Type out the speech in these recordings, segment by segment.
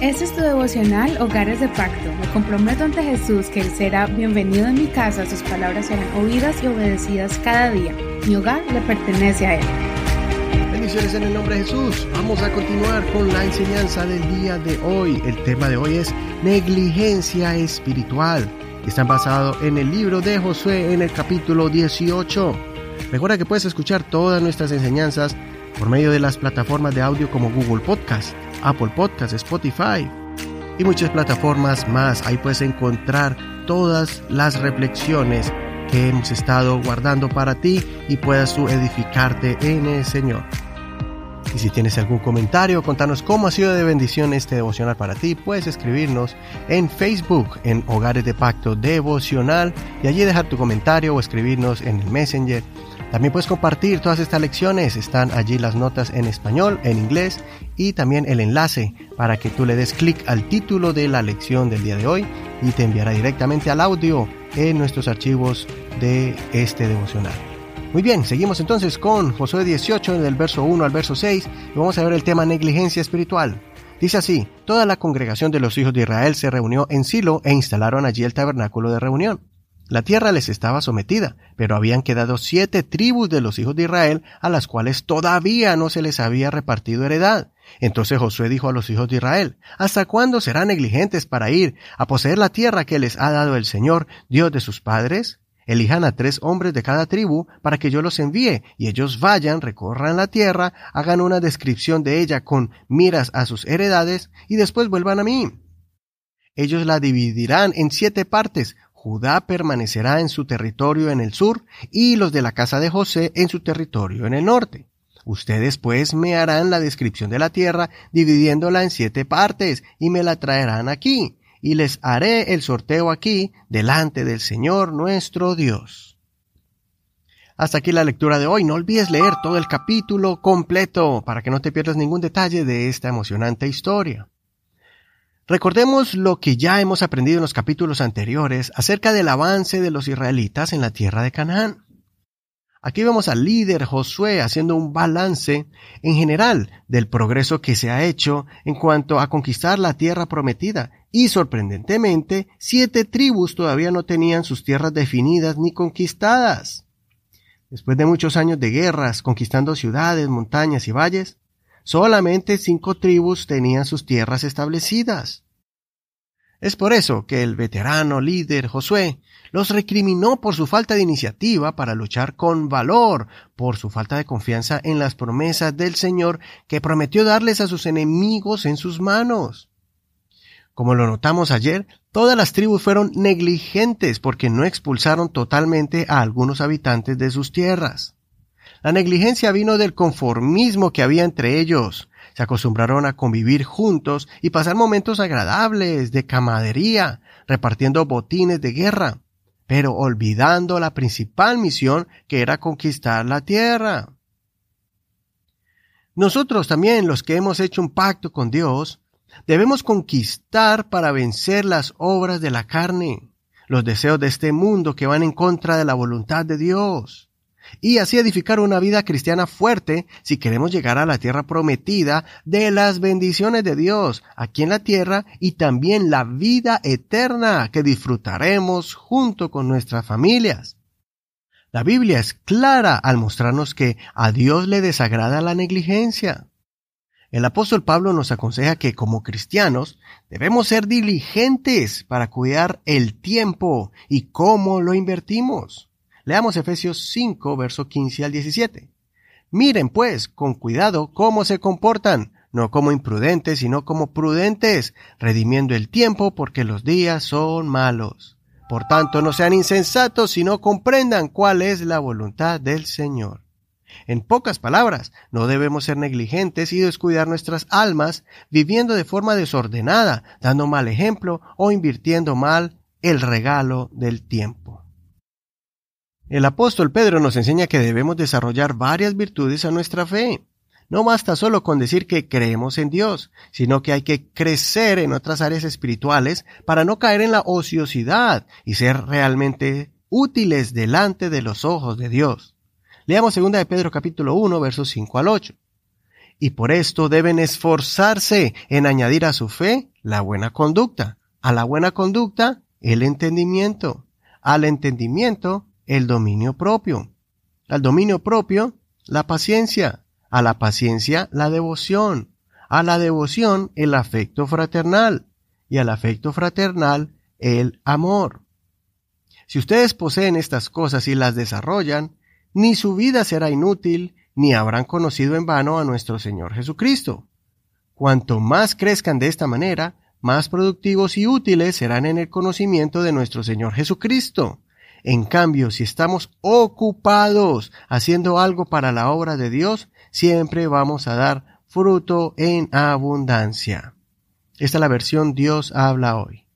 Este es tu devocional Hogares de Pacto. Me comprometo ante Jesús que Él será bienvenido en mi casa, sus palabras serán oídas y obedecidas cada día. Mi hogar le pertenece a Él. Bendiciones en el nombre de Jesús. Vamos a continuar con la enseñanza del día de hoy. El tema de hoy es negligencia espiritual. Está basado en el libro de Josué en el capítulo 18. Recuerda que puedes escuchar todas nuestras enseñanzas por medio de las plataformas de audio como Google Podcast Apple Podcasts, Spotify y muchas plataformas más. Ahí puedes encontrar todas las reflexiones que hemos estado guardando para ti y puedas edificarte en el Señor. Y si tienes algún comentario, contanos cómo ha sido de bendición este devocional para ti, puedes escribirnos en Facebook en Hogares de Pacto Devocional y allí dejar tu comentario o escribirnos en el Messenger también puedes compartir todas estas lecciones, están allí las notas en español, en inglés y también el enlace para que tú le des clic al título de la lección del día de hoy y te enviará directamente al audio en nuestros archivos de este devocional. Muy bien, seguimos entonces con Josué 18 del verso 1 al verso 6 y vamos a ver el tema negligencia espiritual. Dice así, toda la congregación de los hijos de Israel se reunió en Silo e instalaron allí el tabernáculo de reunión. La tierra les estaba sometida, pero habían quedado siete tribus de los hijos de Israel a las cuales todavía no se les había repartido heredad. Entonces Josué dijo a los hijos de Israel, ¿Hasta cuándo serán negligentes para ir a poseer la tierra que les ha dado el Señor, Dios de sus padres? Elijan a tres hombres de cada tribu para que yo los envíe, y ellos vayan, recorran la tierra, hagan una descripción de ella con miras a sus heredades, y después vuelvan a mí. Ellos la dividirán en siete partes, Judá permanecerá en su territorio en el sur y los de la casa de José en su territorio en el norte. Ustedes pues me harán la descripción de la tierra dividiéndola en siete partes y me la traerán aquí y les haré el sorteo aquí delante del Señor nuestro Dios. Hasta aquí la lectura de hoy. No olvides leer todo el capítulo completo para que no te pierdas ningún detalle de esta emocionante historia. Recordemos lo que ya hemos aprendido en los capítulos anteriores acerca del avance de los israelitas en la tierra de Canaán. Aquí vemos al líder Josué haciendo un balance en general del progreso que se ha hecho en cuanto a conquistar la tierra prometida y sorprendentemente siete tribus todavía no tenían sus tierras definidas ni conquistadas. Después de muchos años de guerras conquistando ciudades, montañas y valles, Solamente cinco tribus tenían sus tierras establecidas. Es por eso que el veterano líder Josué los recriminó por su falta de iniciativa para luchar con valor, por su falta de confianza en las promesas del Señor que prometió darles a sus enemigos en sus manos. Como lo notamos ayer, todas las tribus fueron negligentes porque no expulsaron totalmente a algunos habitantes de sus tierras. La negligencia vino del conformismo que había entre ellos. Se acostumbraron a convivir juntos y pasar momentos agradables de camadería, repartiendo botines de guerra, pero olvidando la principal misión que era conquistar la tierra. Nosotros también, los que hemos hecho un pacto con Dios, debemos conquistar para vencer las obras de la carne, los deseos de este mundo que van en contra de la voluntad de Dios y así edificar una vida cristiana fuerte si queremos llegar a la tierra prometida de las bendiciones de Dios aquí en la tierra y también la vida eterna que disfrutaremos junto con nuestras familias. La Biblia es clara al mostrarnos que a Dios le desagrada la negligencia. El apóstol Pablo nos aconseja que como cristianos debemos ser diligentes para cuidar el tiempo y cómo lo invertimos. Leamos Efesios 5, verso 15 al 17. Miren, pues, con cuidado cómo se comportan, no como imprudentes, sino como prudentes, redimiendo el tiempo porque los días son malos. Por tanto, no sean insensatos, sino comprendan cuál es la voluntad del Señor. En pocas palabras, no debemos ser negligentes y descuidar nuestras almas, viviendo de forma desordenada, dando mal ejemplo o invirtiendo mal el regalo del tiempo. El apóstol Pedro nos enseña que debemos desarrollar varias virtudes a nuestra fe. No basta solo con decir que creemos en Dios, sino que hay que crecer en otras áreas espirituales para no caer en la ociosidad y ser realmente útiles delante de los ojos de Dios. Leamos 2 de Pedro capítulo 1 versos 5 al 8. y por esto deben esforzarse en añadir a su fe la buena conducta, a la buena conducta el entendimiento, al entendimiento el dominio propio, al dominio propio la paciencia, a la paciencia la devoción, a la devoción el afecto fraternal y al afecto fraternal el amor. Si ustedes poseen estas cosas y las desarrollan, ni su vida será inútil, ni habrán conocido en vano a nuestro Señor Jesucristo. Cuanto más crezcan de esta manera, más productivos y útiles serán en el conocimiento de nuestro Señor Jesucristo. En cambio, si estamos ocupados haciendo algo para la obra de Dios, siempre vamos a dar fruto en abundancia. Esta es la versión Dios habla hoy.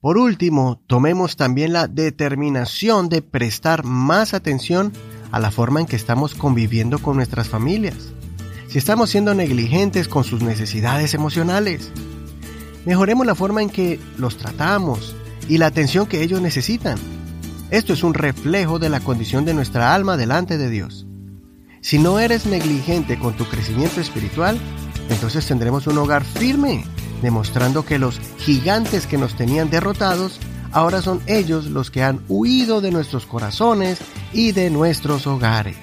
Por último, tomemos también la determinación de prestar más atención a la forma en que estamos conviviendo con nuestras familias. Si estamos siendo negligentes con sus necesidades emocionales, mejoremos la forma en que los tratamos y la atención que ellos necesitan. Esto es un reflejo de la condición de nuestra alma delante de Dios. Si no eres negligente con tu crecimiento espiritual, entonces tendremos un hogar firme demostrando que los gigantes que nos tenían derrotados, ahora son ellos los que han huido de nuestros corazones y de nuestros hogares.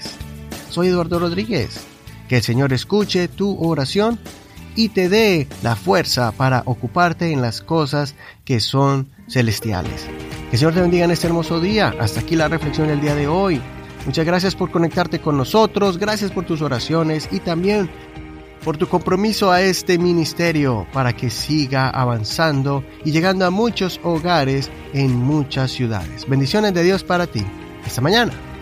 Soy Eduardo Rodríguez. Que el Señor escuche tu oración y te dé la fuerza para ocuparte en las cosas que son celestiales. Que el Señor te bendiga en este hermoso día. Hasta aquí la reflexión del día de hoy. Muchas gracias por conectarte con nosotros, gracias por tus oraciones y también por tu compromiso a este ministerio para que siga avanzando y llegando a muchos hogares en muchas ciudades. Bendiciones de Dios para ti. Hasta mañana.